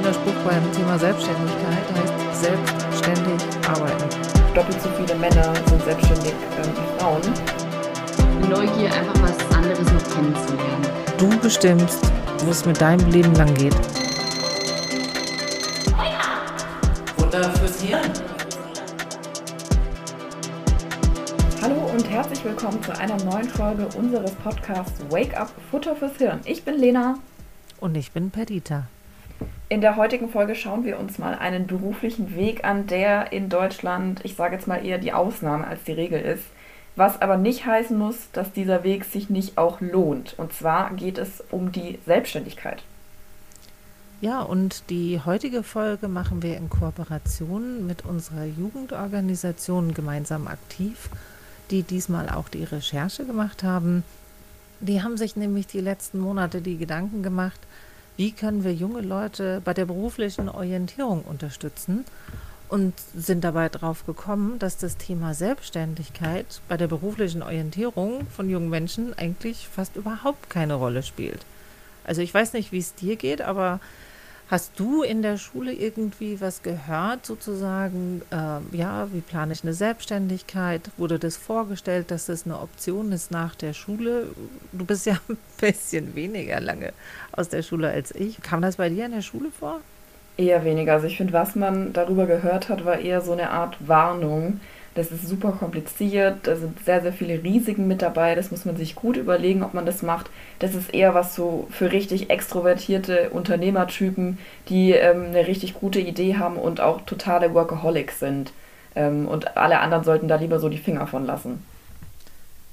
schöner Spruch beim Thema Selbstständigkeit, heißt selbstständig arbeiten. Doppelt so viele Männer sind selbstständig ähm, wie Frauen. Neugier, einfach was anderes noch kennenzulernen. Du bestimmst, wo es mit deinem Leben lang geht. Wunder fürs Hirn. Hallo und herzlich willkommen zu einer neuen Folge unseres Podcasts Wake Up Futter fürs Hirn. Ich bin Lena. Und ich bin Perdita. In der heutigen Folge schauen wir uns mal einen beruflichen Weg an, der in Deutschland, ich sage jetzt mal eher die Ausnahme als die Regel ist. Was aber nicht heißen muss, dass dieser Weg sich nicht auch lohnt. Und zwar geht es um die Selbstständigkeit. Ja, und die heutige Folge machen wir in Kooperation mit unserer Jugendorganisation gemeinsam aktiv, die diesmal auch die Recherche gemacht haben. Die haben sich nämlich die letzten Monate die Gedanken gemacht, wie können wir junge Leute bei der beruflichen Orientierung unterstützen und sind dabei drauf gekommen, dass das Thema Selbstständigkeit bei der beruflichen Orientierung von jungen Menschen eigentlich fast überhaupt keine Rolle spielt. Also ich weiß nicht, wie es dir geht, aber Hast du in der Schule irgendwie was gehört, sozusagen, äh, ja, wie plane ich eine Selbstständigkeit? Wurde das vorgestellt, dass das eine Option ist nach der Schule? Du bist ja ein bisschen weniger lange aus der Schule als ich. Kam das bei dir in der Schule vor? Eher weniger. Also ich finde, was man darüber gehört hat, war eher so eine Art Warnung das ist super kompliziert, da sind sehr, sehr viele Risiken mit dabei. Das muss man sich gut überlegen, ob man das macht. Das ist eher was so für richtig extrovertierte Unternehmertypen, die ähm, eine richtig gute Idee haben und auch totale Workaholics sind. Ähm, und alle anderen sollten da lieber so die Finger von lassen.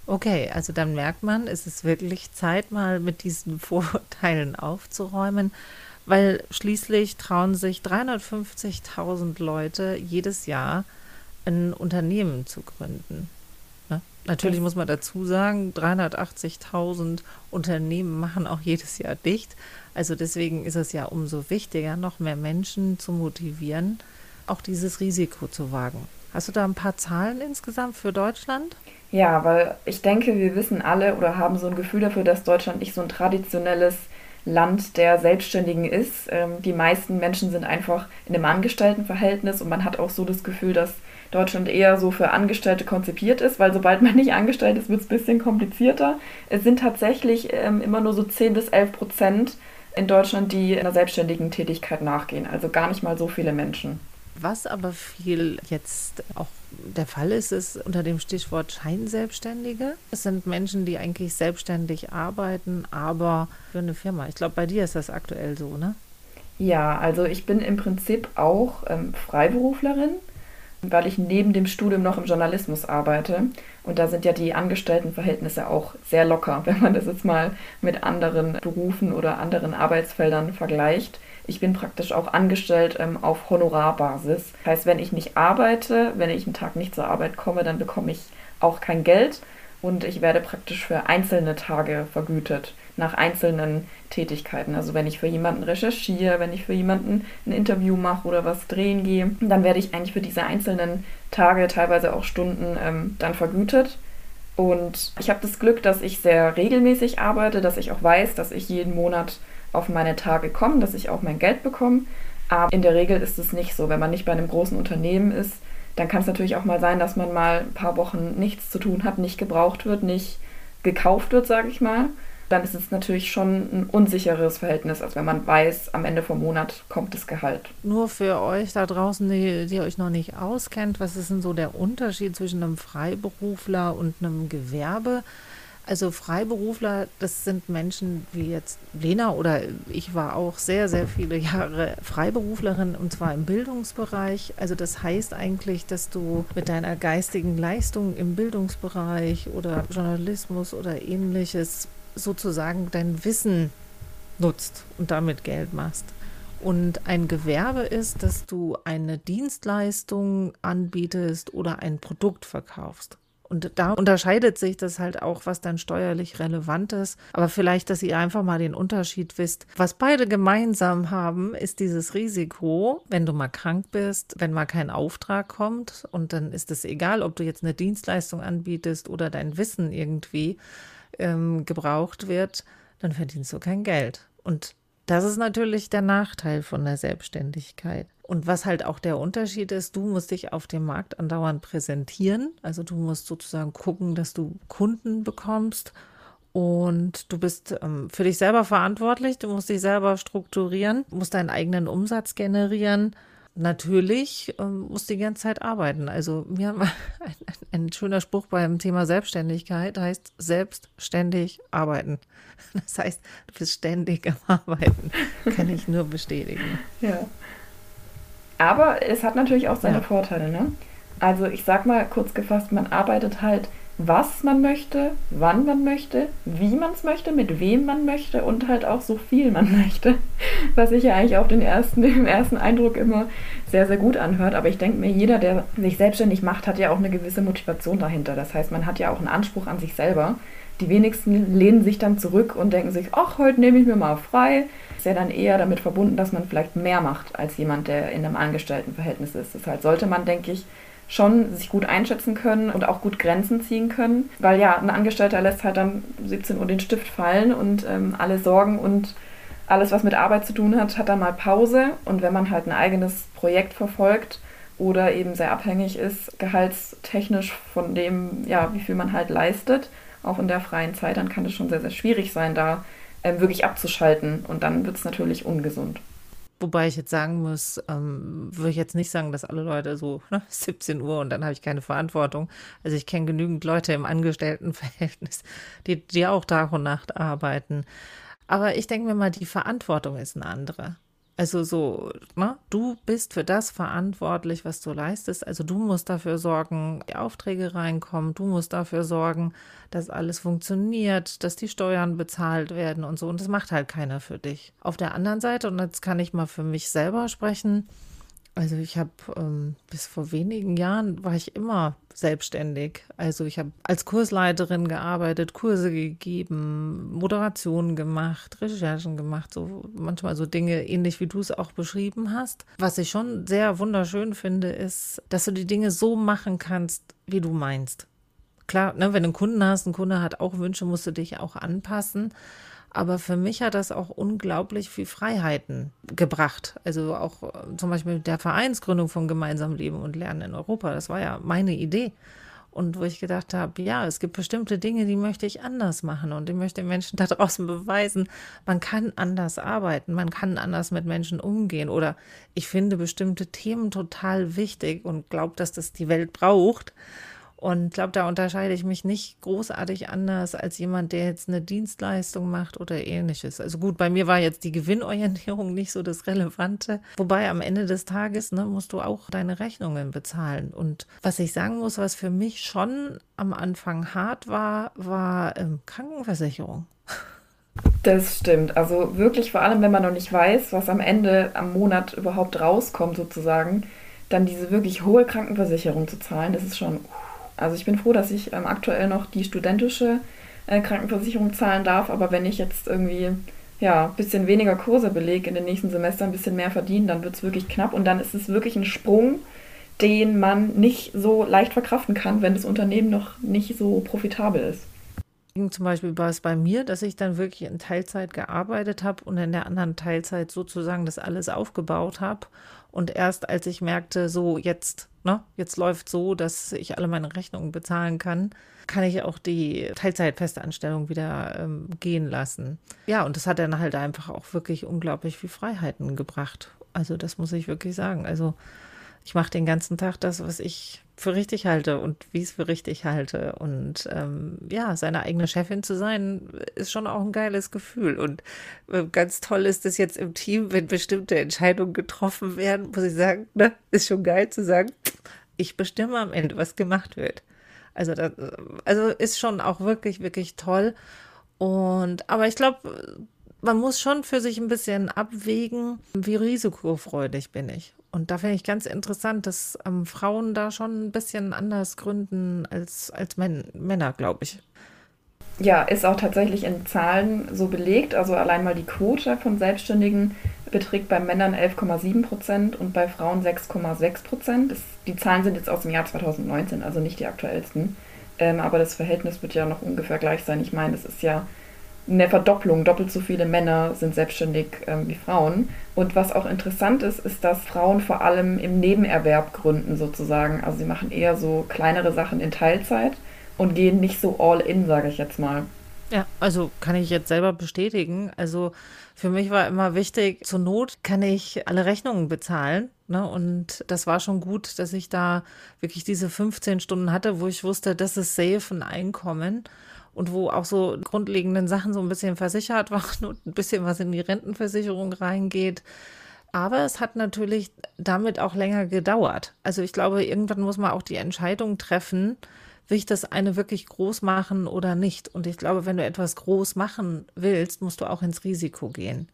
Okay, also dann merkt man, es ist wirklich Zeit, mal mit diesen Vorurteilen aufzuräumen, weil schließlich trauen sich 350.000 Leute jedes Jahr ein Unternehmen zu gründen. Ne? Natürlich muss man dazu sagen, 380.000 Unternehmen machen auch jedes Jahr dicht. Also deswegen ist es ja umso wichtiger, noch mehr Menschen zu motivieren, auch dieses Risiko zu wagen. Hast du da ein paar Zahlen insgesamt für Deutschland? Ja, weil ich denke, wir wissen alle oder haben so ein Gefühl dafür, dass Deutschland nicht so ein traditionelles Land der Selbstständigen ist. Ähm, die meisten Menschen sind einfach in einem Angestelltenverhältnis und man hat auch so das Gefühl, dass Deutschland eher so für Angestellte konzipiert ist, weil sobald man nicht angestellt ist, wird es ein bisschen komplizierter. Es sind tatsächlich ähm, immer nur so 10 bis 11 Prozent in Deutschland, die einer selbstständigen Tätigkeit nachgehen. Also gar nicht mal so viele Menschen. Was aber viel jetzt auch der Fall ist, ist unter dem Stichwort Scheinselbstständige. Es sind Menschen, die eigentlich selbstständig arbeiten, aber für eine Firma. Ich glaube, bei dir ist das aktuell so, ne? Ja, also ich bin im Prinzip auch ähm, Freiberuflerin weil ich neben dem Studium noch im Journalismus arbeite. Und da sind ja die Angestelltenverhältnisse auch sehr locker, wenn man das jetzt mal mit anderen Berufen oder anderen Arbeitsfeldern vergleicht. Ich bin praktisch auch angestellt ähm, auf Honorarbasis. Heißt, wenn ich nicht arbeite, wenn ich einen Tag nicht zur Arbeit komme, dann bekomme ich auch kein Geld und ich werde praktisch für einzelne Tage vergütet, nach einzelnen Tätigkeiten. Also wenn ich für jemanden recherchiere, wenn ich für jemanden ein Interview mache oder was drehen gehe, dann werde ich eigentlich für diese einzelnen Tage, teilweise auch Stunden, ähm, dann vergütet. Und ich habe das Glück, dass ich sehr regelmäßig arbeite, dass ich auch weiß, dass ich jeden Monat auf meine Tage komme, dass ich auch mein Geld bekomme. Aber in der Regel ist es nicht so. Wenn man nicht bei einem großen Unternehmen ist, dann kann es natürlich auch mal sein, dass man mal ein paar Wochen nichts zu tun hat, nicht gebraucht wird, nicht gekauft wird, sage ich mal. Dann ist es natürlich schon ein unsicheres Verhältnis, als wenn man weiß, am Ende vom Monat kommt das Gehalt. Nur für euch da draußen, die, die euch noch nicht auskennt, was ist denn so der Unterschied zwischen einem Freiberufler und einem Gewerbe? Also Freiberufler, das sind Menschen wie jetzt Lena oder ich war auch sehr, sehr viele Jahre Freiberuflerin und zwar im Bildungsbereich. Also das heißt eigentlich, dass du mit deiner geistigen Leistung im Bildungsbereich oder Journalismus oder ähnliches sozusagen dein Wissen nutzt und damit Geld machst. Und ein Gewerbe ist, dass du eine Dienstleistung anbietest oder ein Produkt verkaufst. Und da unterscheidet sich das halt auch, was dann steuerlich relevant ist. Aber vielleicht, dass ihr einfach mal den Unterschied wisst. Was beide gemeinsam haben, ist dieses Risiko, wenn du mal krank bist, wenn mal kein Auftrag kommt. Und dann ist es egal, ob du jetzt eine Dienstleistung anbietest oder dein Wissen irgendwie ähm, gebraucht wird, dann verdienst du kein Geld. Und Das ist natürlich der Nachteil von der Selbstständigkeit. Und was halt auch der Unterschied ist, du musst dich auf dem Markt andauernd präsentieren. Also du musst sozusagen gucken, dass du Kunden bekommst. Und du bist ähm, für dich selber verantwortlich. Du musst dich selber strukturieren, musst deinen eigenen Umsatz generieren natürlich ähm, muss die ganze Zeit arbeiten. Also mir ein, ein, ein, schöner Spruch beim Thema Selbstständigkeit heißt selbstständig arbeiten. Das heißt, du bist ständig am Arbeiten. Kann ich nur bestätigen. Ja. Aber es hat natürlich auch seine ja. Vorteile, ne? Also ich sag mal kurz gefasst, man arbeitet halt was man möchte, wann man möchte, wie man es möchte, mit wem man möchte und halt auch so viel man möchte. Was sich ja eigentlich auf den ersten, im ersten Eindruck immer sehr, sehr gut anhört. Aber ich denke mir, jeder, der sich selbstständig macht, hat ja auch eine gewisse Motivation dahinter. Das heißt, man hat ja auch einen Anspruch an sich selber. Die wenigsten lehnen sich dann zurück und denken sich, ach, heute nehme ich mir mal frei. Ist ja dann eher damit verbunden, dass man vielleicht mehr macht als jemand, der in einem Angestelltenverhältnis ist. Deshalb sollte man, denke ich, schon sich gut einschätzen können und auch gut Grenzen ziehen können. Weil ja, ein Angestellter lässt halt dann 17 Uhr den Stift fallen und ähm, alle Sorgen und alles, was mit Arbeit zu tun hat, hat dann mal Pause. Und wenn man halt ein eigenes Projekt verfolgt oder eben sehr abhängig ist, gehaltstechnisch von dem, ja, wie viel man halt leistet, auch in der freien Zeit, dann kann es schon sehr, sehr schwierig sein, da ähm, wirklich abzuschalten. Und dann wird es natürlich ungesund. Wobei ich jetzt sagen muss, ähm, würde ich jetzt nicht sagen, dass alle Leute so ne, 17 Uhr und dann habe ich keine Verantwortung. Also ich kenne genügend Leute im Angestelltenverhältnis, die, die auch Tag und Nacht arbeiten. Aber ich denke mir mal, die Verantwortung ist eine andere. Also so, ne? du bist für das verantwortlich, was du leistest. Also du musst dafür sorgen, die Aufträge reinkommen. Du musst dafür sorgen, dass alles funktioniert, dass die Steuern bezahlt werden und so. Und das macht halt keiner für dich. Auf der anderen Seite, und jetzt kann ich mal für mich selber sprechen, also ich habe ähm, bis vor wenigen Jahren war ich immer selbstständig. Also ich habe als Kursleiterin gearbeitet, Kurse gegeben, Moderationen gemacht, Recherchen gemacht, so manchmal so Dinge ähnlich wie du es auch beschrieben hast. Was ich schon sehr wunderschön finde, ist, dass du die Dinge so machen kannst, wie du meinst. Klar, ne, wenn du einen Kunden hast, ein Kunde hat auch Wünsche, musst du dich auch anpassen. Aber für mich hat das auch unglaublich viel Freiheiten gebracht. Also auch äh, zum Beispiel mit der Vereinsgründung von Gemeinsam Leben und Lernen in Europa. Das war ja meine Idee. Und wo ich gedacht habe, ja, es gibt bestimmte Dinge, die möchte ich anders machen. Und ich möchte den Menschen da draußen beweisen, man kann anders arbeiten, man kann anders mit Menschen umgehen. Oder ich finde bestimmte Themen total wichtig und glaube, dass das die Welt braucht. Und glaube, da unterscheide ich mich nicht großartig anders als jemand, der jetzt eine Dienstleistung macht oder ähnliches. Also gut, bei mir war jetzt die Gewinnorientierung nicht so das Relevante. Wobei am Ende des Tages ne, musst du auch deine Rechnungen bezahlen. Und was ich sagen muss, was für mich schon am Anfang hart war, war ähm, Krankenversicherung. Das stimmt. Also wirklich vor allem, wenn man noch nicht weiß, was am Ende am Monat überhaupt rauskommt sozusagen, dann diese wirklich hohe Krankenversicherung zu zahlen, das ist schon also ich bin froh, dass ich ähm, aktuell noch die studentische äh, Krankenversicherung zahlen darf, aber wenn ich jetzt irgendwie ja, ein bisschen weniger Kurse belege in den nächsten Semestern, ein bisschen mehr verdienen, dann wird es wirklich knapp und dann ist es wirklich ein Sprung, den man nicht so leicht verkraften kann, wenn das Unternehmen noch nicht so profitabel ist. Zum Beispiel war es bei mir, dass ich dann wirklich in Teilzeit gearbeitet habe und in der anderen Teilzeit sozusagen das alles aufgebaut habe. Und erst als ich merkte, so jetzt ne, jetzt läuft so, dass ich alle meine Rechnungen bezahlen kann, kann ich auch die Teilzeitfestanstellung wieder ähm, gehen lassen. Ja, und das hat dann halt einfach auch wirklich unglaublich viel Freiheiten gebracht. Also das muss ich wirklich sagen. Also ich mache den ganzen Tag das, was ich für richtig halte und wie ich es für richtig halte. Und ähm, ja, seine eigene Chefin zu sein, ist schon auch ein geiles Gefühl. Und äh, ganz toll ist es jetzt im Team, wenn bestimmte Entscheidungen getroffen werden, muss ich sagen, ne, ist schon geil zu sagen, ich bestimme am Ende, was gemacht wird. Also, das, also ist schon auch wirklich, wirklich toll. Und aber ich glaube, man muss schon für sich ein bisschen abwägen, wie risikofreudig bin ich. Und da finde ich ganz interessant, dass ähm, Frauen da schon ein bisschen anders gründen als, als Män Männer, glaube ich. Ja, ist auch tatsächlich in Zahlen so belegt. Also allein mal die Quote von Selbstständigen beträgt bei Männern 11,7 Prozent und bei Frauen 6,6 Prozent. Die Zahlen sind jetzt aus dem Jahr 2019, also nicht die aktuellsten. Ähm, aber das Verhältnis wird ja noch ungefähr gleich sein. Ich meine, es ist ja eine Verdopplung. Doppelt so viele Männer sind selbstständig ähm, wie Frauen. Und was auch interessant ist, ist, dass Frauen vor allem im Nebenerwerb gründen sozusagen. Also sie machen eher so kleinere Sachen in Teilzeit und gehen nicht so all in, sage ich jetzt mal. Ja, also kann ich jetzt selber bestätigen. Also für mich war immer wichtig, zur Not kann ich alle Rechnungen bezahlen. Ne? Und das war schon gut, dass ich da wirklich diese 15 Stunden hatte, wo ich wusste, das ist safe ein Einkommen und wo auch so grundlegenden Sachen so ein bisschen versichert waren und ein bisschen was in die Rentenversicherung reingeht. Aber es hat natürlich damit auch länger gedauert. Also ich glaube, irgendwann muss man auch die Entscheidung treffen, will ich das eine wirklich groß machen oder nicht? Und ich glaube, wenn du etwas groß machen willst, musst du auch ins Risiko gehen.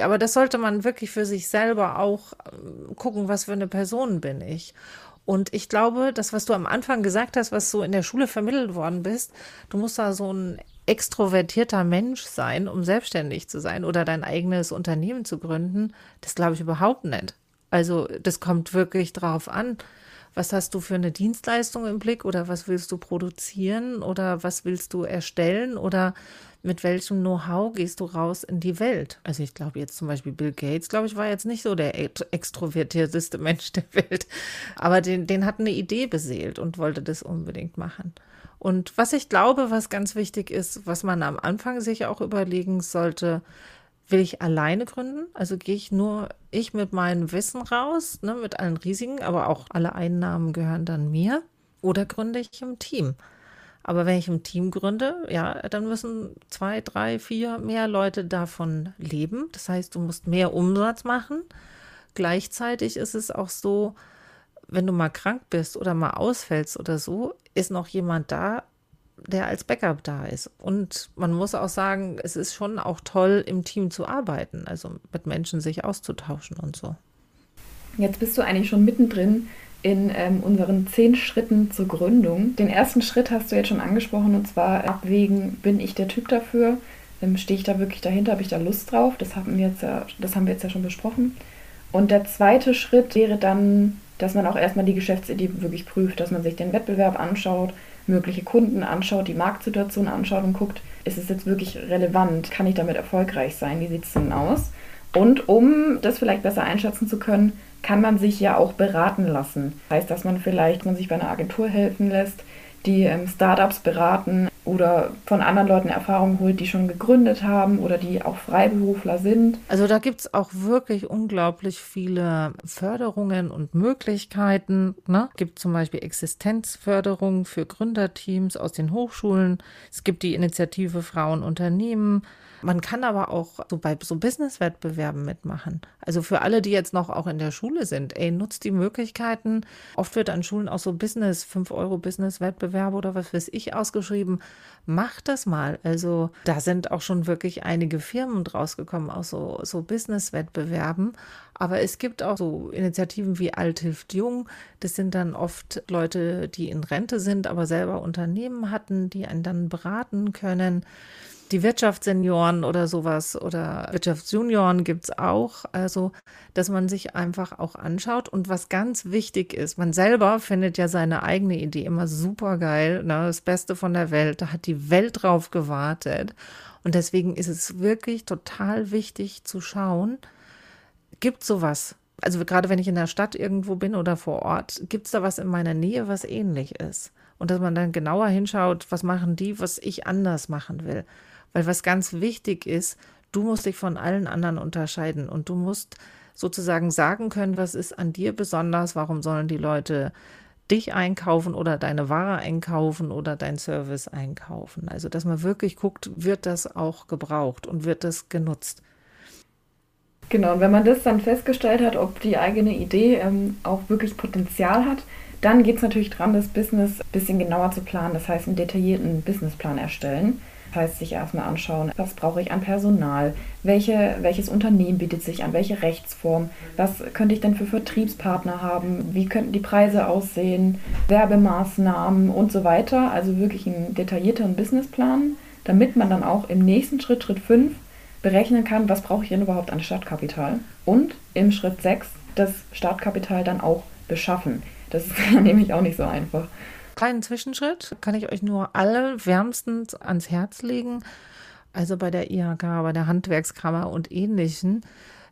Aber das sollte man wirklich für sich selber auch ähm, gucken, was für eine Person bin ich. Und ich glaube, das, was du am Anfang gesagt hast, was so in der Schule vermittelt worden bist, du musst da so ein extrovertierter Mensch sein, um selbstständig zu sein oder dein eigenes Unternehmen zu gründen, das glaube ich überhaupt nicht. Also das kommt wirklich drauf an, was hast du für eine Dienstleistung im Blick oder was willst du produzieren oder was willst du erstellen oder mit welchem Know-how gehst du raus in die Welt? Also ich glaube jetzt zum Beispiel Bill Gates, glaube ich, war jetzt nicht so der extrovertierteste Mensch der Welt, aber den, den hat eine Idee beseelt und wollte das unbedingt machen. Und was ich glaube, was ganz wichtig ist, was man am Anfang sich auch überlegen sollte, Will ich alleine gründen? Also gehe ich nur ich mit meinem Wissen raus, ne, mit allen Risiken, aber auch alle Einnahmen gehören dann mir? Oder gründe ich im Team? Aber wenn ich im Team gründe, ja, dann müssen zwei, drei, vier mehr Leute davon leben. Das heißt, du musst mehr Umsatz machen. Gleichzeitig ist es auch so, wenn du mal krank bist oder mal ausfällst oder so, ist noch jemand da, der als Backup da ist. Und man muss auch sagen, es ist schon auch toll, im Team zu arbeiten, also mit Menschen sich auszutauschen und so. Jetzt bist du eigentlich schon mittendrin in ähm, unseren zehn Schritten zur Gründung. Den ersten Schritt hast du jetzt schon angesprochen und zwar abwägen, bin ich der Typ dafür? Ähm, Stehe ich da wirklich dahinter? Habe ich da Lust drauf? Das haben, wir jetzt ja, das haben wir jetzt ja schon besprochen. Und der zweite Schritt wäre dann, dass man auch erstmal die Geschäftsidee wirklich prüft, dass man sich den Wettbewerb anschaut, mögliche Kunden anschaut, die Marktsituation anschaut und guckt, ist es jetzt wirklich relevant? Kann ich damit erfolgreich sein? Wie sieht es denn aus? Und um das vielleicht besser einschätzen zu können, kann man sich ja auch beraten lassen. Heißt, dass man vielleicht man sich bei einer Agentur helfen lässt, die ähm, Startups beraten oder von anderen Leuten Erfahrungen holt, die schon gegründet haben oder die auch Freiberufler sind. Also da gibt es auch wirklich unglaublich viele Förderungen und Möglichkeiten. Ne? Es gibt zum Beispiel Existenzförderung für Gründerteams aus den Hochschulen. Es gibt die Initiative Frauen Unternehmen. Man kann aber auch so bei so Business-Wettbewerben mitmachen. Also für alle, die jetzt noch auch in der Schule sind, ey, nutzt die Möglichkeiten. Oft wird an Schulen auch so Business, 5 Euro Business-Wettbewerbe oder was weiß ich ausgeschrieben. Macht das mal. Also da sind auch schon wirklich einige Firmen draus gekommen aus so, so Business-Wettbewerben. Aber es gibt auch so Initiativen wie Alt hilft Jung. Das sind dann oft Leute, die in Rente sind, aber selber Unternehmen hatten, die einen dann beraten können. Die Wirtschaftssenioren oder sowas oder Wirtschaftsjunioren gibt es auch. Also, dass man sich einfach auch anschaut. Und was ganz wichtig ist, man selber findet ja seine eigene Idee immer super geil. Ne? Das Beste von der Welt. Da hat die Welt drauf gewartet. Und deswegen ist es wirklich total wichtig zu schauen, gibt sowas? Also gerade wenn ich in der Stadt irgendwo bin oder vor Ort, gibt es da was in meiner Nähe, was ähnlich ist? Und dass man dann genauer hinschaut, was machen die, was ich anders machen will. Weil was ganz wichtig ist, du musst dich von allen anderen unterscheiden und du musst sozusagen sagen können, was ist an dir besonders, warum sollen die Leute dich einkaufen oder deine Ware einkaufen oder dein Service einkaufen. Also, dass man wirklich guckt, wird das auch gebraucht und wird das genutzt. Genau, und wenn man das dann festgestellt hat, ob die eigene Idee ähm, auch wirklich Potenzial hat, dann geht es natürlich dran, das Business ein bisschen genauer zu planen. Das heißt, einen detaillierten Businessplan erstellen. Das heißt, sich erstmal anschauen, was brauche ich an Personal, welche, welches Unternehmen bietet sich an, welche Rechtsform, was könnte ich denn für Vertriebspartner haben, wie könnten die Preise aussehen, Werbemaßnahmen und so weiter. Also wirklich einen detaillierteren Businessplan, damit man dann auch im nächsten Schritt, Schritt 5, berechnen kann, was brauche ich denn überhaupt an Startkapital. Und im Schritt 6 das Startkapital dann auch beschaffen. Das ist nämlich auch nicht so einfach. Kleinen Zwischenschritt kann ich euch nur alle wärmstens ans Herz legen. also bei der IHK, bei der Handwerkskammer und ähnlichen,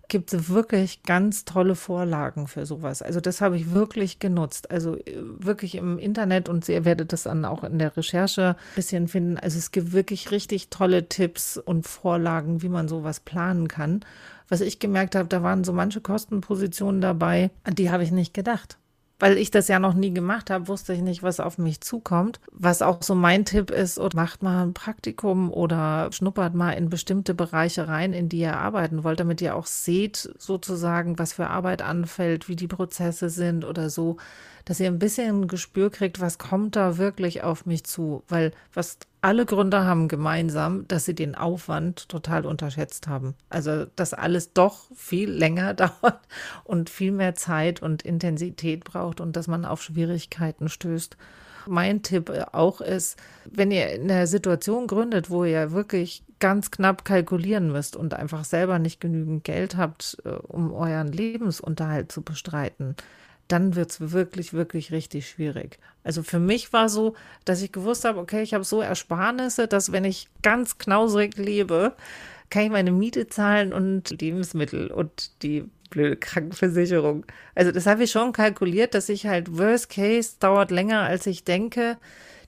gibt es wirklich ganz tolle Vorlagen für sowas. Also das habe ich wirklich genutzt. Also äh, wirklich im Internet und ihr werdet das dann auch in der Recherche ein bisschen finden. Also es gibt wirklich richtig tolle Tipps und Vorlagen, wie man sowas planen kann. Was ich gemerkt habe, da waren so manche Kostenpositionen dabei, an die habe ich nicht gedacht weil ich das ja noch nie gemacht habe, wusste ich nicht, was auf mich zukommt. Was auch so mein Tipp ist, oder macht mal ein Praktikum oder schnuppert mal in bestimmte Bereiche rein, in die ihr arbeiten wollt, damit ihr auch seht, sozusagen, was für Arbeit anfällt, wie die Prozesse sind oder so, dass ihr ein bisschen ein Gespür kriegt, was kommt da wirklich auf mich zu. Weil was alle Gründer haben gemeinsam, dass sie den Aufwand total unterschätzt haben. Also, dass alles doch viel länger dauert und viel mehr Zeit und Intensität braucht und dass man auf Schwierigkeiten stößt. Mein Tipp auch ist, wenn ihr in einer Situation gründet, wo ihr wirklich ganz knapp kalkulieren müsst und einfach selber nicht genügend Geld habt, äh, um euren Lebensunterhalt zu bestreiten, dann wird es wirklich, wirklich richtig schwierig. Also für mich war so, dass ich gewusst habe, okay, ich habe so Ersparnisse, dass wenn ich ganz knausrig lebe, kann ich meine Miete zahlen und Lebensmittel und die blöde Krankenversicherung. Also das habe ich schon kalkuliert, dass ich halt Worst Case dauert länger, als ich denke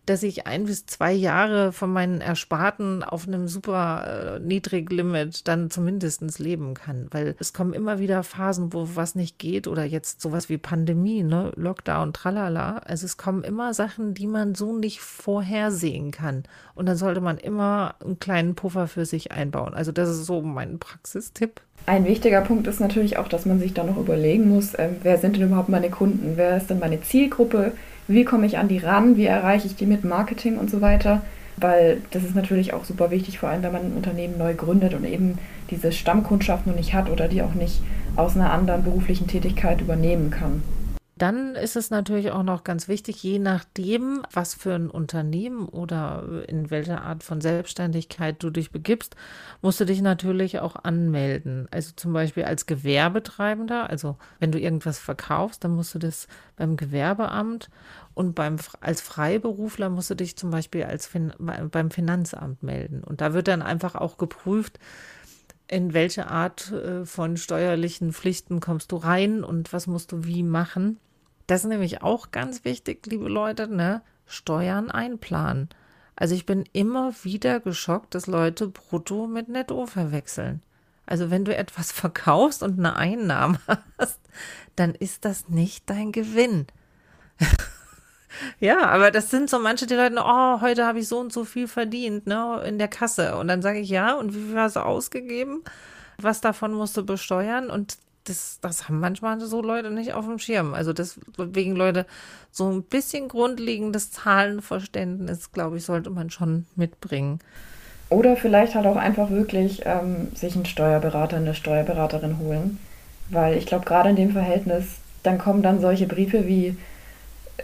dass ich ein bis zwei Jahre von meinen Ersparten auf einem super äh, Niedriglimit dann zumindest leben kann. Weil es kommen immer wieder Phasen, wo was nicht geht oder jetzt sowas wie Pandemie, ne, Lockdown, tralala. Also es kommen immer Sachen, die man so nicht vorhersehen kann. Und dann sollte man immer einen kleinen Puffer für sich einbauen. Also das ist so mein Praxistipp. Ein wichtiger Punkt ist natürlich auch, dass man sich dann noch überlegen muss, äh, wer sind denn überhaupt meine Kunden? Wer ist denn meine Zielgruppe? Wie komme ich an die ran, wie erreiche ich die mit Marketing und so weiter. Weil das ist natürlich auch super wichtig, vor allem wenn man ein Unternehmen neu gründet und eben diese Stammkundschaft noch nicht hat oder die auch nicht aus einer anderen beruflichen Tätigkeit übernehmen kann. Dann ist es natürlich auch noch ganz wichtig, je nachdem, was für ein Unternehmen oder in welcher Art von Selbstständigkeit du dich begibst, musst du dich natürlich auch anmelden. Also zum Beispiel als Gewerbetreibender, also wenn du irgendwas verkaufst, dann musst du das beim Gewerbeamt und beim, als Freiberufler musst du dich zum Beispiel als fin beim Finanzamt melden. Und da wird dann einfach auch geprüft, in welche Art äh, von steuerlichen Pflichten kommst du rein und was musst du wie machen. Das ist nämlich auch ganz wichtig, liebe Leute, ne? Steuern einplanen. Also ich bin immer wieder geschockt, dass Leute Brutto mit Netto verwechseln. Also wenn du etwas verkaufst und eine Einnahme hast, dann ist das nicht dein Gewinn. ja, aber das sind so manche, die Leute, oh, heute habe ich so und so viel verdient, ne, in der Kasse. Und dann sage ich, ja, und wie viel hast du ausgegeben? Was davon musst du besteuern? Und das, das haben manchmal so Leute nicht auf dem Schirm. Also deswegen Leute, so ein bisschen grundlegendes Zahlenverständnis, glaube ich, sollte man schon mitbringen. Oder vielleicht halt auch einfach wirklich ähm, sich einen Steuerberater, eine Steuerberaterin holen. Weil ich glaube, gerade in dem Verhältnis, dann kommen dann solche Briefe wie,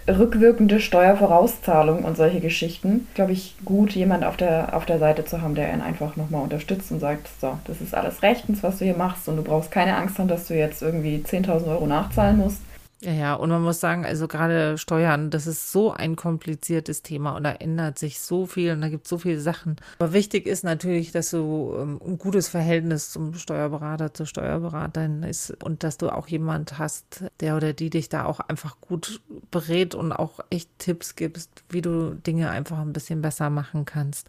rückwirkende Steuervorauszahlung und solche Geschichten, glaube ich, gut, jemand auf der, auf der Seite zu haben, der einen einfach nochmal unterstützt und sagt, so, das ist alles rechtens, was du hier machst und du brauchst keine Angst haben, dass du jetzt irgendwie 10.000 Euro nachzahlen musst. Ja, ja, und man muss sagen, also gerade Steuern, das ist so ein kompliziertes Thema und da ändert sich so viel und da gibt es so viele Sachen. Aber wichtig ist natürlich, dass du ähm, ein gutes Verhältnis zum Steuerberater, zur Steuerberaterin ist und dass du auch jemand hast, der oder die dich da auch einfach gut berät und auch echt Tipps gibst, wie du Dinge einfach ein bisschen besser machen kannst.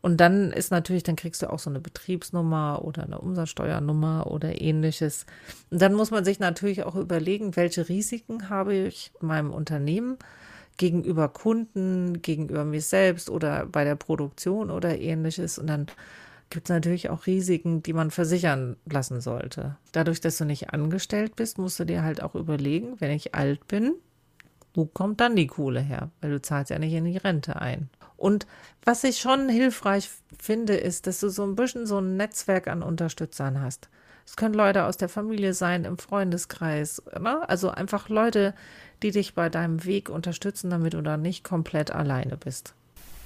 Und dann ist natürlich, dann kriegst du auch so eine Betriebsnummer oder eine Umsatzsteuernummer oder ähnliches. Und dann muss man sich natürlich auch überlegen, welche Risiken habe ich in meinem Unternehmen gegenüber Kunden, gegenüber mir selbst oder bei der Produktion oder ähnliches. Und dann gibt es natürlich auch Risiken, die man versichern lassen sollte. Dadurch, dass du nicht angestellt bist, musst du dir halt auch überlegen, wenn ich alt bin, wo kommt dann die Kohle her? Weil du zahlst ja nicht in die Rente ein. Und was ich schon hilfreich finde, ist, dass du so ein bisschen so ein Netzwerk an Unterstützern hast. Es können Leute aus der Familie sein, im Freundeskreis, ne? also einfach Leute, die dich bei deinem Weg unterstützen, damit du da nicht komplett alleine bist.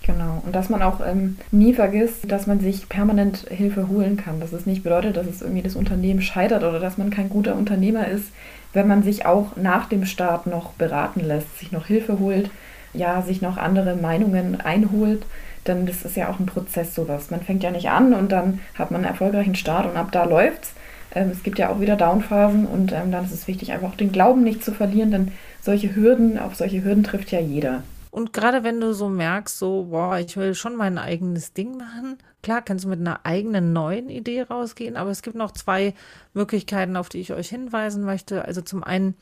Genau. Und dass man auch ähm, nie vergisst, dass man sich permanent Hilfe holen kann. Dass es nicht bedeutet, dass es irgendwie das Unternehmen scheitert oder dass man kein guter Unternehmer ist, wenn man sich auch nach dem Start noch beraten lässt, sich noch Hilfe holt ja, sich noch andere Meinungen einholt. Denn das ist ja auch ein Prozess, sowas. Man fängt ja nicht an und dann hat man einen erfolgreichen Start und ab da läuft's. Ähm, es gibt ja auch wieder Downphasen und ähm, dann ist es wichtig, einfach auch den Glauben nicht zu verlieren, denn solche Hürden, auf solche Hürden trifft ja jeder. Und gerade wenn du so merkst, so, boah, ich will schon mein eigenes Ding machen, klar kannst du mit einer eigenen neuen Idee rausgehen, aber es gibt noch zwei Möglichkeiten, auf die ich euch hinweisen möchte. Also zum einen,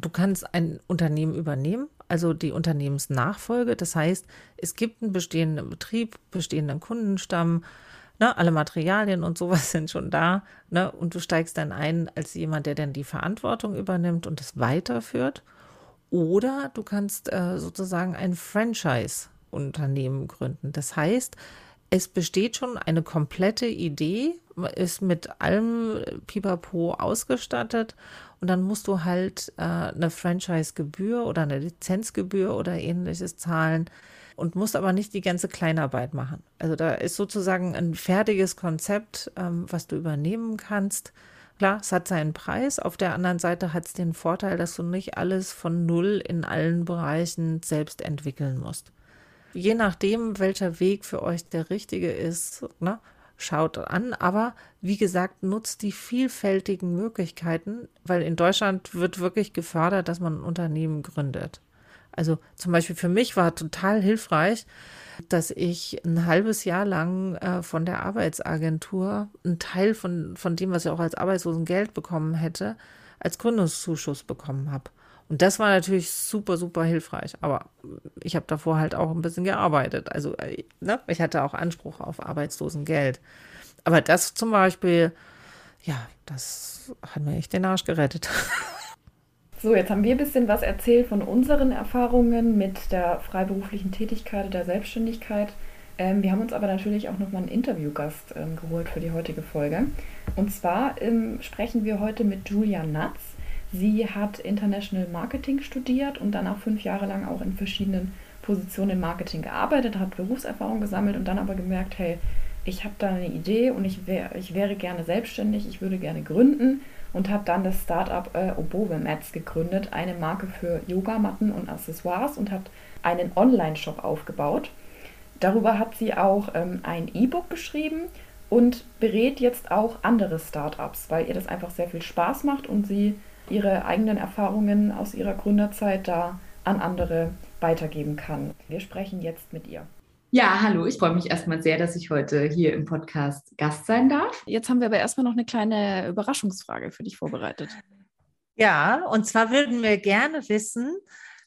du kannst ein Unternehmen übernehmen, also die Unternehmensnachfolge. Das heißt, es gibt einen bestehenden Betrieb, bestehenden Kundenstamm, ne, alle Materialien und sowas sind schon da, ne, und du steigst dann ein als jemand, der dann die Verantwortung übernimmt und es weiterführt. Oder du kannst äh, sozusagen ein Franchise-Unternehmen gründen. Das heißt, es besteht schon eine komplette Idee, ist mit allem Pipapo ausgestattet und dann musst du halt äh, eine Franchise-Gebühr oder eine Lizenzgebühr oder ähnliches zahlen und musst aber nicht die ganze Kleinarbeit machen. Also da ist sozusagen ein fertiges Konzept, ähm, was du übernehmen kannst Klar, es hat seinen Preis. Auf der anderen Seite hat es den Vorteil, dass du nicht alles von Null in allen Bereichen selbst entwickeln musst. Je nachdem, welcher Weg für euch der richtige ist, ne, schaut an. Aber wie gesagt, nutzt die vielfältigen Möglichkeiten, weil in Deutschland wird wirklich gefördert, dass man ein Unternehmen gründet. Also zum Beispiel für mich war total hilfreich, dass ich ein halbes Jahr lang äh, von der Arbeitsagentur einen Teil von, von dem, was ich auch als Arbeitslosengeld bekommen hätte, als Gründungszuschuss bekommen habe. Und das war natürlich super, super hilfreich. Aber ich habe davor halt auch ein bisschen gearbeitet. Also äh, ne, ich hatte auch Anspruch auf Arbeitslosengeld. Aber das zum Beispiel, ja, das hat mir echt den Arsch gerettet. So, jetzt haben wir ein bisschen was erzählt von unseren Erfahrungen mit der freiberuflichen Tätigkeit, der Selbstständigkeit. Ähm, wir haben uns aber natürlich auch nochmal einen Interviewgast ähm, geholt für die heutige Folge. Und zwar ähm, sprechen wir heute mit Julia Natz. Sie hat International Marketing studiert und dann auch fünf Jahre lang auch in verschiedenen Positionen im Marketing gearbeitet, hat Berufserfahrung gesammelt und dann aber gemerkt, hey, ich habe da eine Idee und ich, wär, ich wäre gerne selbstständig, ich würde gerne gründen und hat dann das Startup äh, Obove Mats gegründet, eine Marke für Yogamatten und Accessoires und hat einen Online-Shop aufgebaut. Darüber hat sie auch ähm, ein E-Book geschrieben und berät jetzt auch andere Startups, weil ihr das einfach sehr viel Spaß macht und sie ihre eigenen Erfahrungen aus ihrer Gründerzeit da an andere weitergeben kann. Wir sprechen jetzt mit ihr. Ja, hallo, ich freue mich erstmal sehr, dass ich heute hier im Podcast Gast sein darf. Jetzt haben wir aber erstmal noch eine kleine Überraschungsfrage für dich vorbereitet. Ja, und zwar würden wir gerne wissen,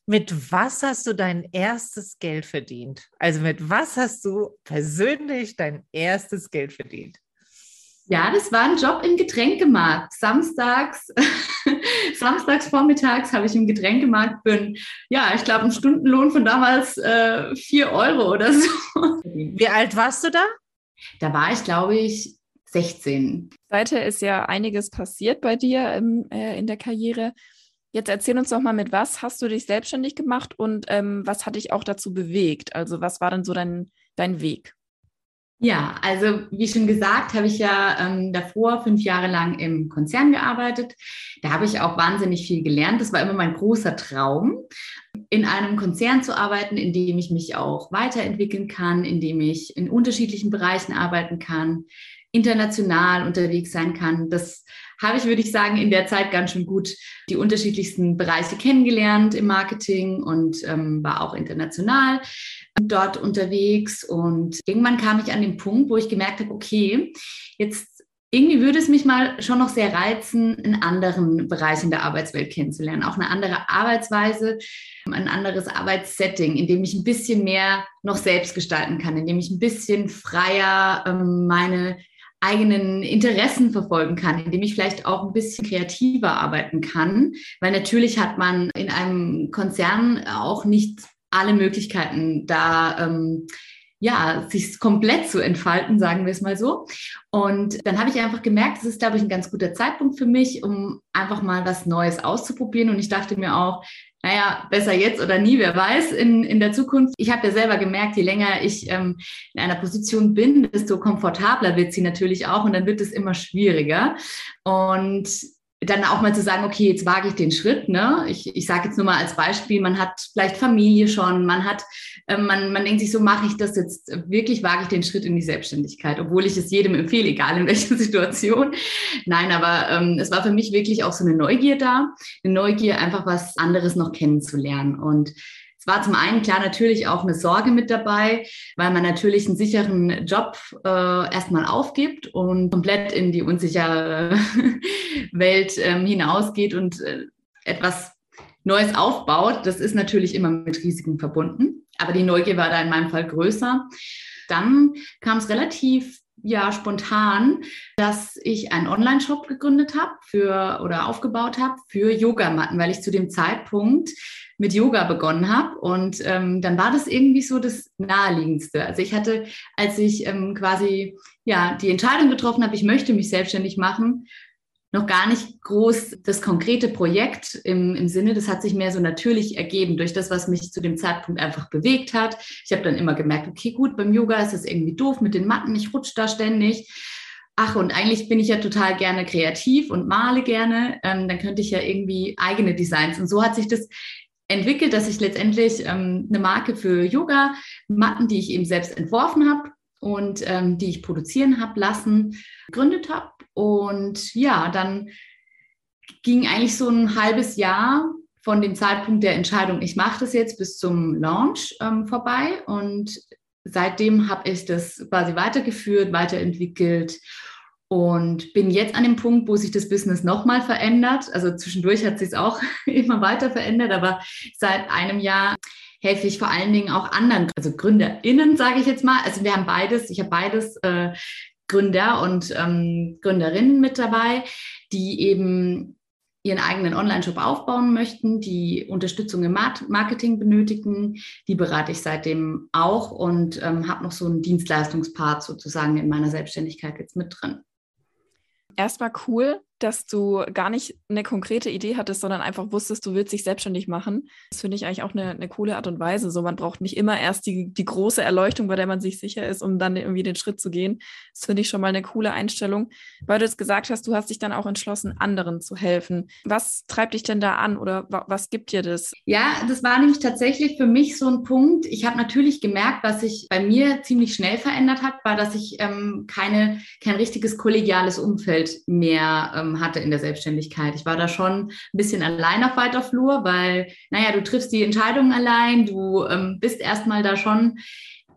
mit was hast du dein erstes Geld verdient? Also mit was hast du persönlich dein erstes Geld verdient? Ja, das war ein Job im Getränkemarkt. Samstags, samstags vormittags habe ich im Getränkemarkt bin, ja, ich glaube, ein Stundenlohn von damals äh, 4 Euro oder so. Wie alt warst du da? Da war ich, glaube ich, 16. Seither ist ja einiges passiert bei dir im, äh, in der Karriere. Jetzt erzähl uns doch mal, mit was hast du dich selbstständig gemacht und ähm, was hat dich auch dazu bewegt? Also was war denn so dein, dein Weg? Ja, also wie schon gesagt, habe ich ja ähm, davor fünf Jahre lang im Konzern gearbeitet. Da habe ich auch wahnsinnig viel gelernt. Das war immer mein großer Traum, in einem Konzern zu arbeiten, in dem ich mich auch weiterentwickeln kann, in dem ich in unterschiedlichen Bereichen arbeiten kann, international unterwegs sein kann. Das habe ich, würde ich sagen, in der Zeit ganz schön gut die unterschiedlichsten Bereiche kennengelernt im Marketing und ähm, war auch international dort unterwegs. Und irgendwann kam ich an den Punkt, wo ich gemerkt habe, okay, jetzt irgendwie würde es mich mal schon noch sehr reizen, in anderen Bereichen der Arbeitswelt kennenzulernen. Auch eine andere Arbeitsweise, ein anderes Arbeitssetting, in dem ich ein bisschen mehr noch selbst gestalten kann, in dem ich ein bisschen freier ähm, meine eigenen Interessen verfolgen kann, indem ich vielleicht auch ein bisschen kreativer arbeiten kann, weil natürlich hat man in einem Konzern auch nicht alle Möglichkeiten da ähm, ja, sich komplett zu entfalten, sagen wir es mal so. Und dann habe ich einfach gemerkt, es ist, glaube ich, ein ganz guter Zeitpunkt für mich, um einfach mal was Neues auszuprobieren. Und ich dachte mir auch, naja, besser jetzt oder nie, wer weiß, in, in der Zukunft. Ich habe ja selber gemerkt, je länger ich ähm, in einer Position bin, desto komfortabler wird sie natürlich auch und dann wird es immer schwieriger. Und dann auch mal zu sagen, okay, jetzt wage ich den Schritt. Ne? Ich, ich sage jetzt nur mal als Beispiel, man hat vielleicht Familie schon, man hat, äh, man, man denkt sich so, mache ich das jetzt wirklich, wage ich den Schritt in die Selbstständigkeit, obwohl ich es jedem empfehle, egal in welcher Situation. Nein, aber ähm, es war für mich wirklich auch so eine Neugier da, eine Neugier, einfach was anderes noch kennenzulernen. Und es war zum einen klar natürlich auch eine Sorge mit dabei, weil man natürlich einen sicheren Job äh, erstmal aufgibt und komplett in die unsichere Welt ähm, hinausgeht und äh, etwas Neues aufbaut. Das ist natürlich immer mit Risiken verbunden. Aber die Neugier war da in meinem Fall größer. Dann kam es relativ ja spontan, dass ich einen Online-Shop gegründet habe für oder aufgebaut habe für Yogamatten, weil ich zu dem Zeitpunkt mit Yoga begonnen habe. Und ähm, dann war das irgendwie so das Naheliegendste. Also ich hatte, als ich ähm, quasi ja die Entscheidung getroffen habe, ich möchte mich selbstständig machen, noch gar nicht groß das konkrete Projekt im, im Sinne, das hat sich mehr so natürlich ergeben durch das, was mich zu dem Zeitpunkt einfach bewegt hat. Ich habe dann immer gemerkt, okay, gut, beim Yoga ist das irgendwie doof mit den Matten, ich rutsche da ständig. Ach, und eigentlich bin ich ja total gerne kreativ und male gerne. Ähm, dann könnte ich ja irgendwie eigene Designs. Und so hat sich das entwickelt, dass ich letztendlich ähm, eine Marke für Yoga-Matten, die ich eben selbst entworfen habe und ähm, die ich produzieren habe lassen, gegründet habe. Und ja, dann ging eigentlich so ein halbes Jahr von dem Zeitpunkt der Entscheidung, ich mache das jetzt bis zum Launch ähm, vorbei. Und seitdem habe ich das quasi weitergeführt, weiterentwickelt und bin jetzt an dem Punkt, wo sich das Business nochmal verändert. Also zwischendurch hat sich es auch immer weiter verändert, aber seit einem Jahr helfe ich vor allen Dingen auch anderen, also GründerInnen, sage ich jetzt mal. Also wir haben beides, ich habe beides äh, Gründer und ähm, Gründerinnen mit dabei, die eben ihren eigenen Online-Shop aufbauen möchten, die Unterstützung im Marketing benötigen, die berate ich seitdem auch und ähm, habe noch so einen Dienstleistungspart sozusagen in meiner Selbstständigkeit jetzt mit drin erstmal cool, dass du gar nicht eine konkrete Idee hattest, sondern einfach wusstest, du willst dich selbstständig machen. Das finde ich eigentlich auch eine, eine coole Art und Weise. So, man braucht nicht immer erst die, die große Erleuchtung, bei der man sich sicher ist, um dann irgendwie den Schritt zu gehen. Das finde ich schon mal eine coole Einstellung. Weil du jetzt gesagt hast, du hast dich dann auch entschlossen, anderen zu helfen. Was treibt dich denn da an oder was gibt dir das? Ja, das war nämlich tatsächlich für mich so ein Punkt. Ich habe natürlich gemerkt, was sich bei mir ziemlich schnell verändert hat, war, dass ich ähm, keine, kein richtiges kollegiales Umfeld mehr ähm, hatte in der Selbstständigkeit. Ich war da schon ein bisschen allein auf weiter Flur, weil, naja, du triffst die Entscheidungen allein, du ähm, bist erstmal da schon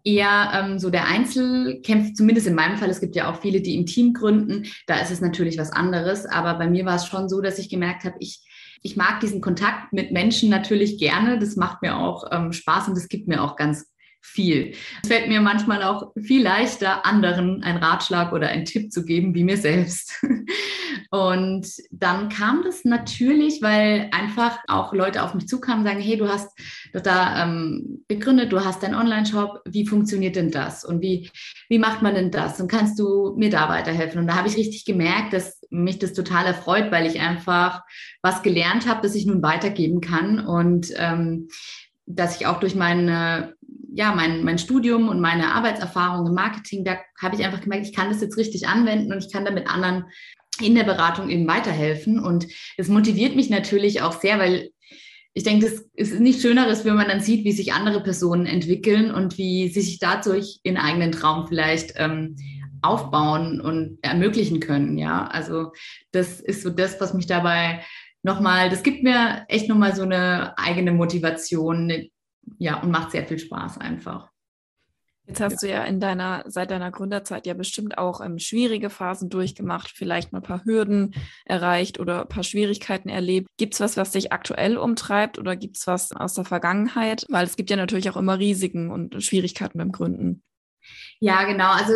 eher ähm, so der Einzelkämpfer, zumindest in meinem Fall, es gibt ja auch viele, die im Team gründen, da ist es natürlich was anderes, aber bei mir war es schon so, dass ich gemerkt habe, ich, ich mag diesen Kontakt mit Menschen natürlich gerne, das macht mir auch ähm, Spaß und das gibt mir auch ganz viel. Es fällt mir manchmal auch viel leichter, anderen einen Ratschlag oder einen Tipp zu geben, wie mir selbst. Und dann kam das natürlich, weil einfach auch Leute auf mich zukamen und sagen, hey, du hast das da ähm, begründet, du hast deinen Online-Shop, wie funktioniert denn das? Und wie, wie macht man denn das? Und kannst du mir da weiterhelfen? Und da habe ich richtig gemerkt, dass mich das total erfreut, weil ich einfach was gelernt habe, das ich nun weitergeben kann. Und ähm, dass ich auch durch meine, ja, mein, mein Studium und meine Arbeitserfahrung im Marketing, da habe ich einfach gemerkt, ich kann das jetzt richtig anwenden und ich kann damit anderen in der Beratung eben weiterhelfen. Und es motiviert mich natürlich auch sehr, weil ich denke, es ist nichts Schöneres, wenn man dann sieht, wie sich andere Personen entwickeln und wie sie sich dadurch in eigenen Traum vielleicht ähm, aufbauen und ermöglichen können. Ja, also das ist so das, was mich dabei nochmal, das gibt mir echt nochmal so eine eigene Motivation, ja, und macht sehr viel Spaß einfach. Jetzt hast ja. du ja in deiner, seit deiner Gründerzeit ja bestimmt auch ähm, schwierige Phasen durchgemacht, vielleicht mal ein paar Hürden erreicht oder ein paar Schwierigkeiten erlebt. Gibt es was, was dich aktuell umtreibt oder gibt es was aus der Vergangenheit? Weil es gibt ja natürlich auch immer Risiken und Schwierigkeiten beim Gründen. Ja, genau. Also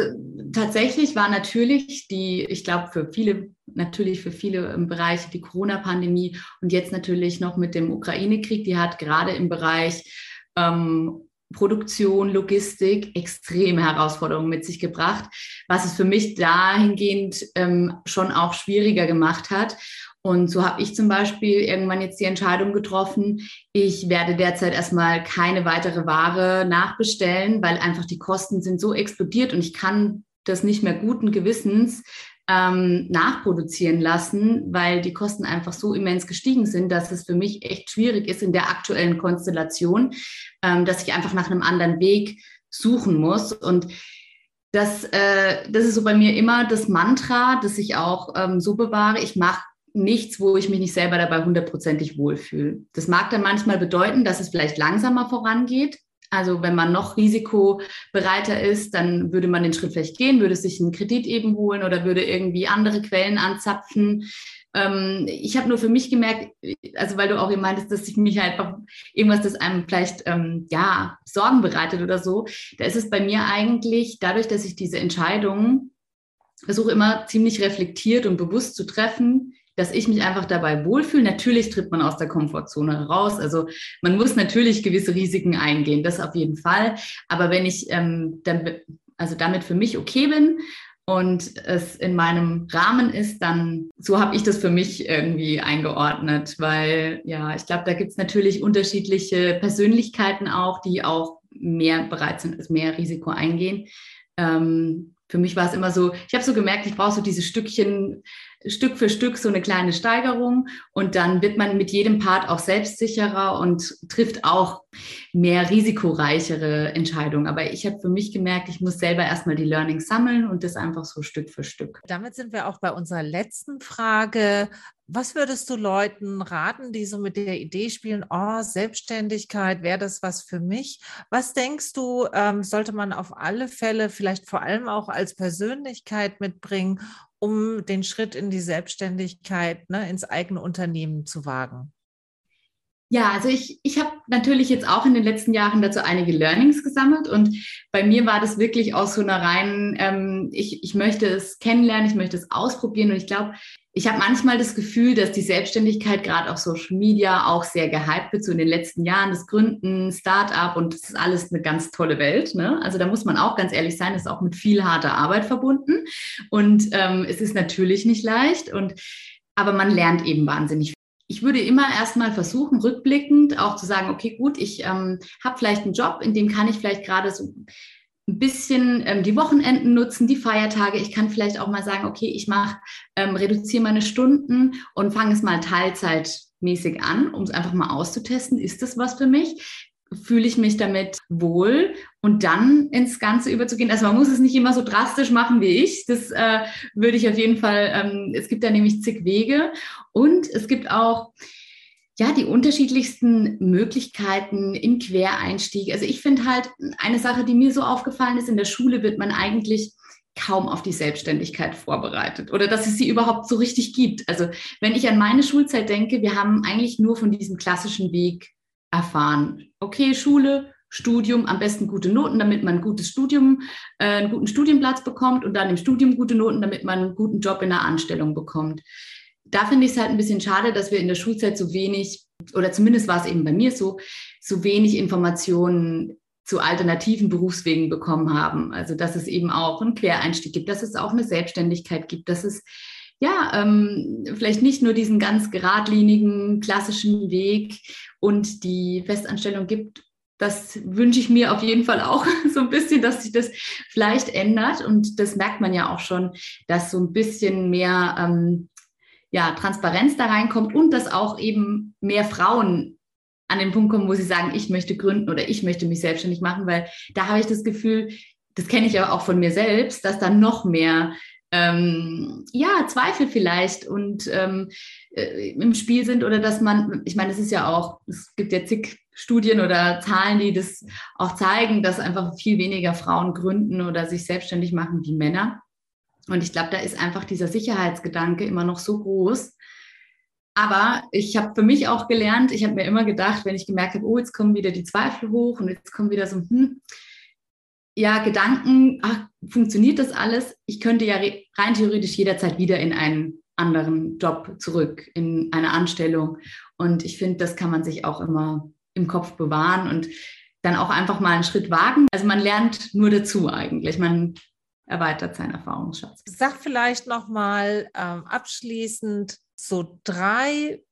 tatsächlich war natürlich die, ich glaube, für viele, natürlich für viele im Bereich die Corona-Pandemie und jetzt natürlich noch mit dem Ukraine-Krieg, die hat gerade im Bereich ähm, Produktion, Logistik extreme Herausforderungen mit sich gebracht, was es für mich dahingehend ähm, schon auch schwieriger gemacht hat. Und so habe ich zum Beispiel irgendwann jetzt die Entscheidung getroffen, ich werde derzeit erstmal keine weitere Ware nachbestellen, weil einfach die Kosten sind so explodiert und ich kann das nicht mehr guten Gewissens ähm, nachproduzieren lassen, weil die Kosten einfach so immens gestiegen sind, dass es für mich echt schwierig ist in der aktuellen Konstellation, ähm, dass ich einfach nach einem anderen Weg suchen muss. Und das, äh, das ist so bei mir immer das Mantra, das ich auch ähm, so bewahre. Ich mache nichts, wo ich mich nicht selber dabei hundertprozentig wohlfühle. Das mag dann manchmal bedeuten, dass es vielleicht langsamer vorangeht. Also wenn man noch risikobereiter ist, dann würde man den Schritt vielleicht gehen, würde sich einen Kredit eben holen oder würde irgendwie andere Quellen anzapfen. Ähm, ich habe nur für mich gemerkt, also weil du auch eben meintest, dass ich mich halt auch irgendwas, das einem vielleicht ähm, ja Sorgen bereitet oder so, da ist es bei mir eigentlich dadurch, dass ich diese Entscheidungen versuche immer ziemlich reflektiert und bewusst zu treffen, dass ich mich einfach dabei wohlfühle. Natürlich tritt man aus der Komfortzone heraus. Also man muss natürlich gewisse Risiken eingehen, das auf jeden Fall. Aber wenn ich ähm, dann, also damit für mich okay bin und es in meinem Rahmen ist, dann so habe ich das für mich irgendwie eingeordnet, weil ja, ich glaube, da gibt es natürlich unterschiedliche Persönlichkeiten auch, die auch mehr bereit sind, mehr Risiko eingehen. Ähm, für mich war es immer so, ich habe so gemerkt, ich brauche so diese Stückchen Stück für Stück so eine kleine Steigerung und dann wird man mit jedem Part auch selbstsicherer und trifft auch mehr risikoreichere Entscheidungen. Aber ich habe für mich gemerkt, ich muss selber erstmal die Learnings sammeln und das einfach so Stück für Stück. Damit sind wir auch bei unserer letzten Frage. Was würdest du Leuten raten, die so mit der Idee spielen, oh, Selbstständigkeit, wäre das was für mich? Was denkst du, ähm, sollte man auf alle Fälle vielleicht vor allem auch als Persönlichkeit mitbringen, um den Schritt in die Selbstständigkeit, ne, ins eigene Unternehmen zu wagen? Ja, also ich, ich habe natürlich jetzt auch in den letzten Jahren dazu einige Learnings gesammelt und bei mir war das wirklich aus so einer reinen, ähm, ich, ich möchte es kennenlernen, ich möchte es ausprobieren und ich glaube, ich habe manchmal das Gefühl, dass die Selbstständigkeit gerade auf Social Media auch sehr gehypt wird, so in den letzten Jahren, das Gründen, Start-up und das ist alles eine ganz tolle Welt. Ne? Also da muss man auch ganz ehrlich sein, das ist auch mit viel harter Arbeit verbunden und ähm, es ist natürlich nicht leicht und aber man lernt eben wahnsinnig ich würde immer erstmal versuchen, rückblickend auch zu sagen, okay, gut, ich ähm, habe vielleicht einen Job, in dem kann ich vielleicht gerade so ein bisschen ähm, die Wochenenden nutzen, die Feiertage. Ich kann vielleicht auch mal sagen, okay, ich mache, ähm, reduziere meine Stunden und fange es mal teilzeitmäßig an, um es einfach mal auszutesten. Ist das was für mich? Fühle ich mich damit wohl und dann ins Ganze überzugehen. Also man muss es nicht immer so drastisch machen wie ich. Das äh, würde ich auf jeden Fall, ähm, es gibt da nämlich zig Wege und es gibt auch, ja, die unterschiedlichsten Möglichkeiten im Quereinstieg. Also ich finde halt eine Sache, die mir so aufgefallen ist, in der Schule wird man eigentlich kaum auf die Selbstständigkeit vorbereitet oder dass es sie überhaupt so richtig gibt. Also wenn ich an meine Schulzeit denke, wir haben eigentlich nur von diesem klassischen Weg erfahren. Okay, Schule, Studium, am besten gute Noten, damit man ein gutes Studium, äh, einen guten Studienplatz bekommt und dann im Studium gute Noten, damit man einen guten Job in der Anstellung bekommt da finde ich es halt ein bisschen schade, dass wir in der Schulzeit so wenig, oder zumindest war es eben bei mir so, so wenig Informationen zu alternativen Berufswegen bekommen haben. Also dass es eben auch einen Quereinstieg gibt, dass es auch eine Selbstständigkeit gibt, dass es ja ähm, vielleicht nicht nur diesen ganz geradlinigen klassischen Weg und die Festanstellung gibt. Das wünsche ich mir auf jeden Fall auch so ein bisschen, dass sich das vielleicht ändert. Und das merkt man ja auch schon, dass so ein bisschen mehr ähm, ja, Transparenz da reinkommt und dass auch eben mehr Frauen an den Punkt kommen, wo sie sagen, ich möchte gründen oder ich möchte mich selbstständig machen, weil da habe ich das Gefühl, das kenne ich ja auch von mir selbst, dass da noch mehr ähm, ja, Zweifel vielleicht und ähm, äh, im Spiel sind oder dass man, ich meine, es ist ja auch, es gibt ja zig Studien oder Zahlen, die das auch zeigen, dass einfach viel weniger Frauen gründen oder sich selbstständig machen wie Männer. Und ich glaube, da ist einfach dieser Sicherheitsgedanke immer noch so groß. Aber ich habe für mich auch gelernt, ich habe mir immer gedacht, wenn ich gemerkt habe, oh, jetzt kommen wieder die Zweifel hoch und jetzt kommen wieder so, hm, ja, Gedanken, ach, funktioniert das alles? Ich könnte ja rein theoretisch jederzeit wieder in einen anderen Job zurück, in eine Anstellung. Und ich finde, das kann man sich auch immer im Kopf bewahren und dann auch einfach mal einen Schritt wagen. Also man lernt nur dazu eigentlich. Man erweitert seinen Erfahrungsschatz. Sag vielleicht noch mal ähm, abschließend so drei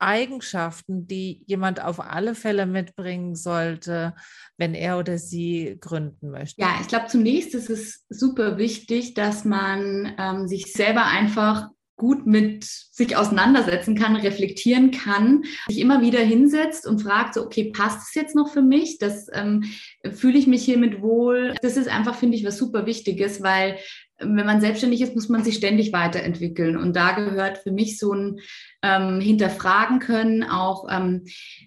Eigenschaften, die jemand auf alle Fälle mitbringen sollte, wenn er oder sie gründen möchte? Ja, ich glaube, zunächst ist es super wichtig, dass man ähm, sich selber einfach gut mit sich auseinandersetzen kann, reflektieren kann, sich immer wieder hinsetzt und fragt, so, okay, passt es jetzt noch für mich? Das ähm, fühle ich mich hiermit wohl. Das ist einfach, finde ich, was super Wichtiges, weil wenn man selbstständig ist, muss man sich ständig weiterentwickeln. Und da gehört für mich so ein ähm, Hinterfragen können, auch ähm,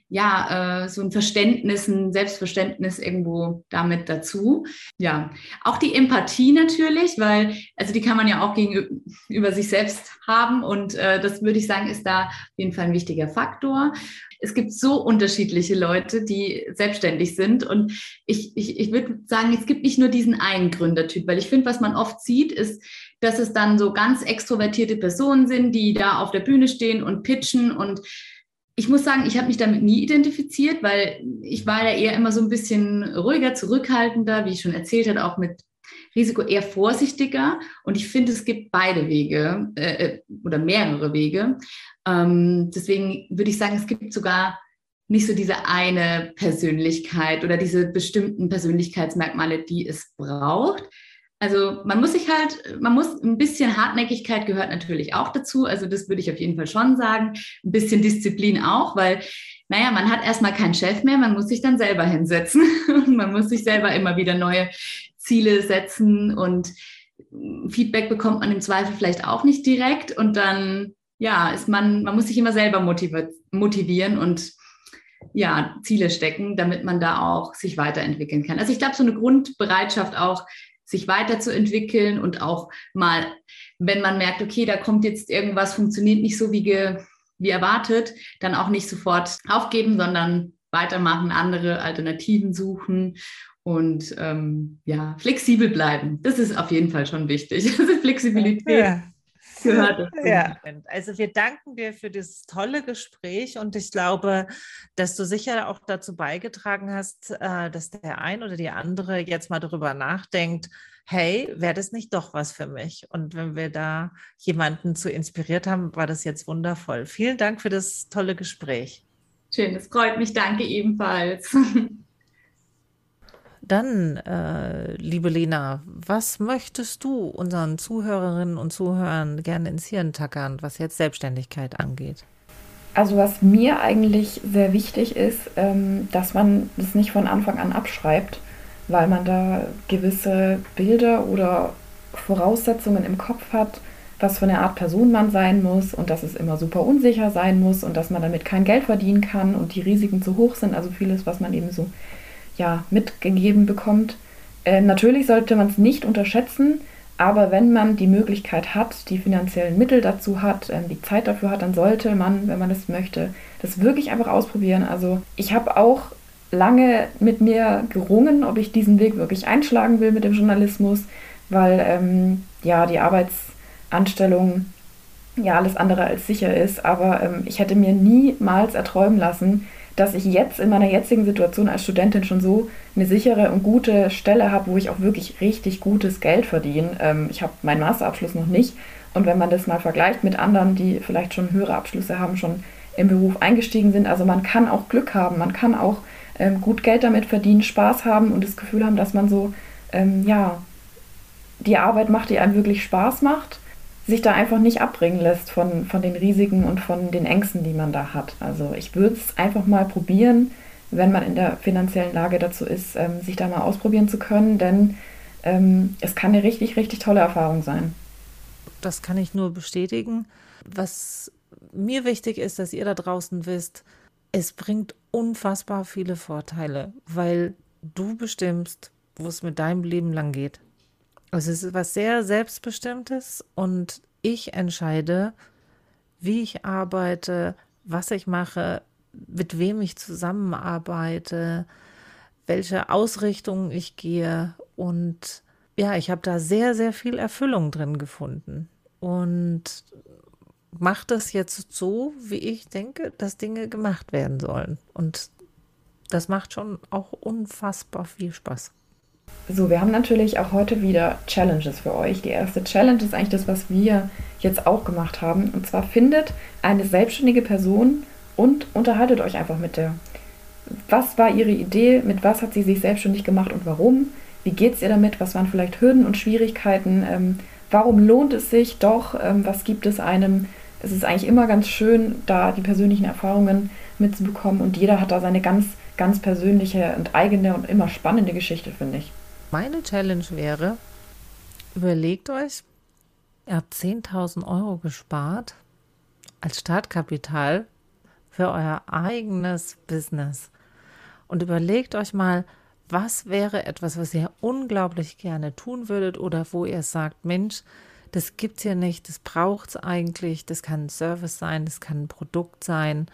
ja, äh, so ein Verständnis, ein Selbstverständnis irgendwo damit dazu. Ja, auch die Empathie natürlich, weil, also die kann man ja auch gegenüber sich selbst haben. Und äh, das würde ich sagen, ist da auf jeden Fall ein wichtiger Faktor es gibt so unterschiedliche Leute, die selbstständig sind. Und ich, ich, ich würde sagen, es gibt nicht nur diesen einen Gründertyp, weil ich finde, was man oft sieht, ist, dass es dann so ganz extrovertierte Personen sind, die da auf der Bühne stehen und pitchen. Und ich muss sagen, ich habe mich damit nie identifiziert, weil ich war ja eher immer so ein bisschen ruhiger, zurückhaltender, wie ich schon erzählt habe, auch mit Risiko eher vorsichtiger. Und ich finde, es gibt beide Wege äh, äh, oder mehrere Wege. Ähm, deswegen würde ich sagen, es gibt sogar nicht so diese eine Persönlichkeit oder diese bestimmten Persönlichkeitsmerkmale, die es braucht. Also man muss sich halt, man muss ein bisschen Hartnäckigkeit gehört natürlich auch dazu. Also das würde ich auf jeden Fall schon sagen. Ein bisschen Disziplin auch, weil, naja, man hat erstmal keinen Chef mehr, man muss sich dann selber hinsetzen man muss sich selber immer wieder neue Ziele setzen und Feedback bekommt man im Zweifel vielleicht auch nicht direkt und dann ja, ist man, man muss sich immer selber motivieren und ja, Ziele stecken, damit man da auch sich weiterentwickeln kann. Also ich glaube, so eine Grundbereitschaft auch, sich weiterzuentwickeln und auch mal, wenn man merkt, okay, da kommt jetzt irgendwas, funktioniert nicht so wie, ge, wie erwartet, dann auch nicht sofort aufgeben, sondern weitermachen, andere Alternativen suchen und ähm, ja, flexibel bleiben. Das ist auf jeden Fall schon wichtig. Also Flexibilität. Ja gehört. Ja, also wir danken dir für dieses tolle Gespräch und ich glaube, dass du sicher auch dazu beigetragen hast, äh, dass der ein oder die andere jetzt mal darüber nachdenkt, hey, wäre das nicht doch was für mich? Und wenn wir da jemanden zu inspiriert haben, war das jetzt wundervoll. Vielen Dank für das tolle Gespräch. Schön, es freut mich. Danke ebenfalls. Dann, äh, liebe Lena, was möchtest du unseren Zuhörerinnen und Zuhörern gerne ins Hirn tackern, was jetzt Selbstständigkeit angeht? Also was mir eigentlich sehr wichtig ist, ähm, dass man das nicht von Anfang an abschreibt, weil man da gewisse Bilder oder Voraussetzungen im Kopf hat, was für eine Art Person man sein muss und dass es immer super unsicher sein muss und dass man damit kein Geld verdienen kann und die Risiken zu hoch sind. Also vieles, was man eben so ja, mitgegeben bekommt. Äh, natürlich sollte man es nicht unterschätzen, aber wenn man die Möglichkeit hat, die finanziellen Mittel dazu hat, äh, die Zeit dafür hat, dann sollte man, wenn man das möchte, das wirklich einfach ausprobieren. Also ich habe auch lange mit mir gerungen, ob ich diesen Weg wirklich einschlagen will mit dem Journalismus, weil ähm, ja die Arbeitsanstellung ja alles andere als sicher ist. Aber ähm, ich hätte mir niemals erträumen lassen, dass ich jetzt in meiner jetzigen Situation als Studentin schon so eine sichere und gute Stelle habe, wo ich auch wirklich richtig gutes Geld verdiene. Ähm, ich habe meinen Masterabschluss noch nicht. Und wenn man das mal vergleicht mit anderen, die vielleicht schon höhere Abschlüsse haben, schon im Beruf eingestiegen sind, also man kann auch Glück haben, man kann auch ähm, gut Geld damit verdienen, Spaß haben und das Gefühl haben, dass man so, ähm, ja, die Arbeit macht, die einem wirklich Spaß macht sich da einfach nicht abbringen lässt von, von den Risiken und von den Ängsten, die man da hat. Also ich würde es einfach mal probieren, wenn man in der finanziellen Lage dazu ist, ähm, sich da mal ausprobieren zu können, denn ähm, es kann eine richtig, richtig tolle Erfahrung sein. Das kann ich nur bestätigen. Was mir wichtig ist, dass ihr da draußen wisst, es bringt unfassbar viele Vorteile, weil du bestimmst, wo es mit deinem Leben lang geht. Also es ist was sehr Selbstbestimmtes und ich entscheide, wie ich arbeite, was ich mache, mit wem ich zusammenarbeite, welche Ausrichtung ich gehe. Und ja, ich habe da sehr, sehr viel Erfüllung drin gefunden. Und mache das jetzt so, wie ich denke, dass Dinge gemacht werden sollen. Und das macht schon auch unfassbar viel Spaß. So, wir haben natürlich auch heute wieder Challenges für euch. Die erste Challenge ist eigentlich das, was wir jetzt auch gemacht haben. Und zwar findet eine selbstständige Person und unterhaltet euch einfach mit der. Was war ihre Idee? Mit was hat sie sich selbstständig gemacht und warum? Wie geht es ihr damit? Was waren vielleicht Hürden und Schwierigkeiten? Ähm, warum lohnt es sich doch? Ähm, was gibt es einem? Es ist eigentlich immer ganz schön, da die persönlichen Erfahrungen mitzubekommen und jeder hat da seine ganz, ganz persönliche und eigene und immer spannende Geschichte, finde ich. Meine Challenge wäre, überlegt euch, ihr habt 10.000 Euro gespart als Startkapital für euer eigenes Business und überlegt euch mal, was wäre etwas, was ihr unglaublich gerne tun würdet oder wo ihr sagt, Mensch, das gibt es hier nicht, das braucht es eigentlich, das kann ein Service sein, das kann ein Produkt sein.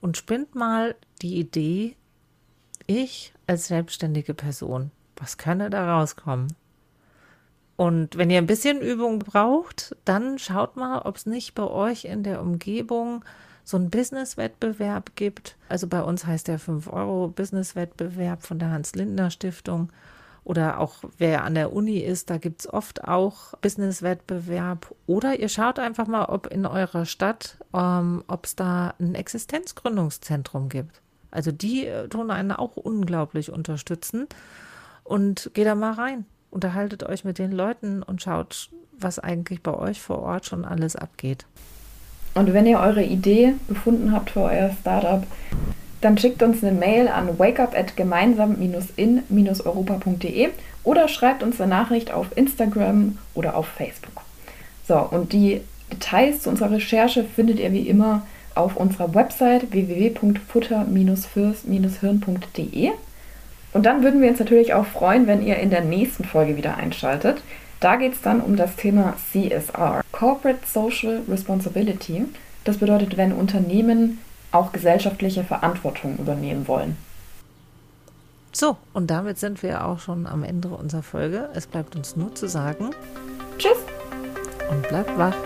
Und spinnt mal die Idee, ich als selbstständige Person, was könnte da rauskommen? Und wenn ihr ein bisschen Übung braucht, dann schaut mal, ob es nicht bei euch in der Umgebung so einen Business-Wettbewerb gibt. Also bei uns heißt der 5-Euro-Business-Wettbewerb von der Hans-Lindner-Stiftung. Oder auch wer an der Uni ist, da gibt es oft auch Business-Wettbewerb. Oder ihr schaut einfach mal, ob in eurer Stadt, ähm, ob es da ein Existenzgründungszentrum gibt. Also die äh, tun einen auch unglaublich unterstützen. Und geht da mal rein, unterhaltet euch mit den Leuten und schaut, was eigentlich bei euch vor Ort schon alles abgeht. Und wenn ihr eure Idee gefunden habt für euer Startup, dann schickt uns eine Mail an wakeup at gemeinsam-in-europa.de oder schreibt uns eine Nachricht auf Instagram oder auf Facebook. So, und die Details zu unserer Recherche findet ihr wie immer auf unserer Website www.futter-fürs-hirn.de. Und dann würden wir uns natürlich auch freuen, wenn ihr in der nächsten Folge wieder einschaltet. Da geht es dann um das Thema CSR, Corporate Social Responsibility. Das bedeutet, wenn Unternehmen auch gesellschaftliche Verantwortung übernehmen wollen. So, und damit sind wir auch schon am Ende unserer Folge. Es bleibt uns nur zu sagen, Tschüss und bleibt wach.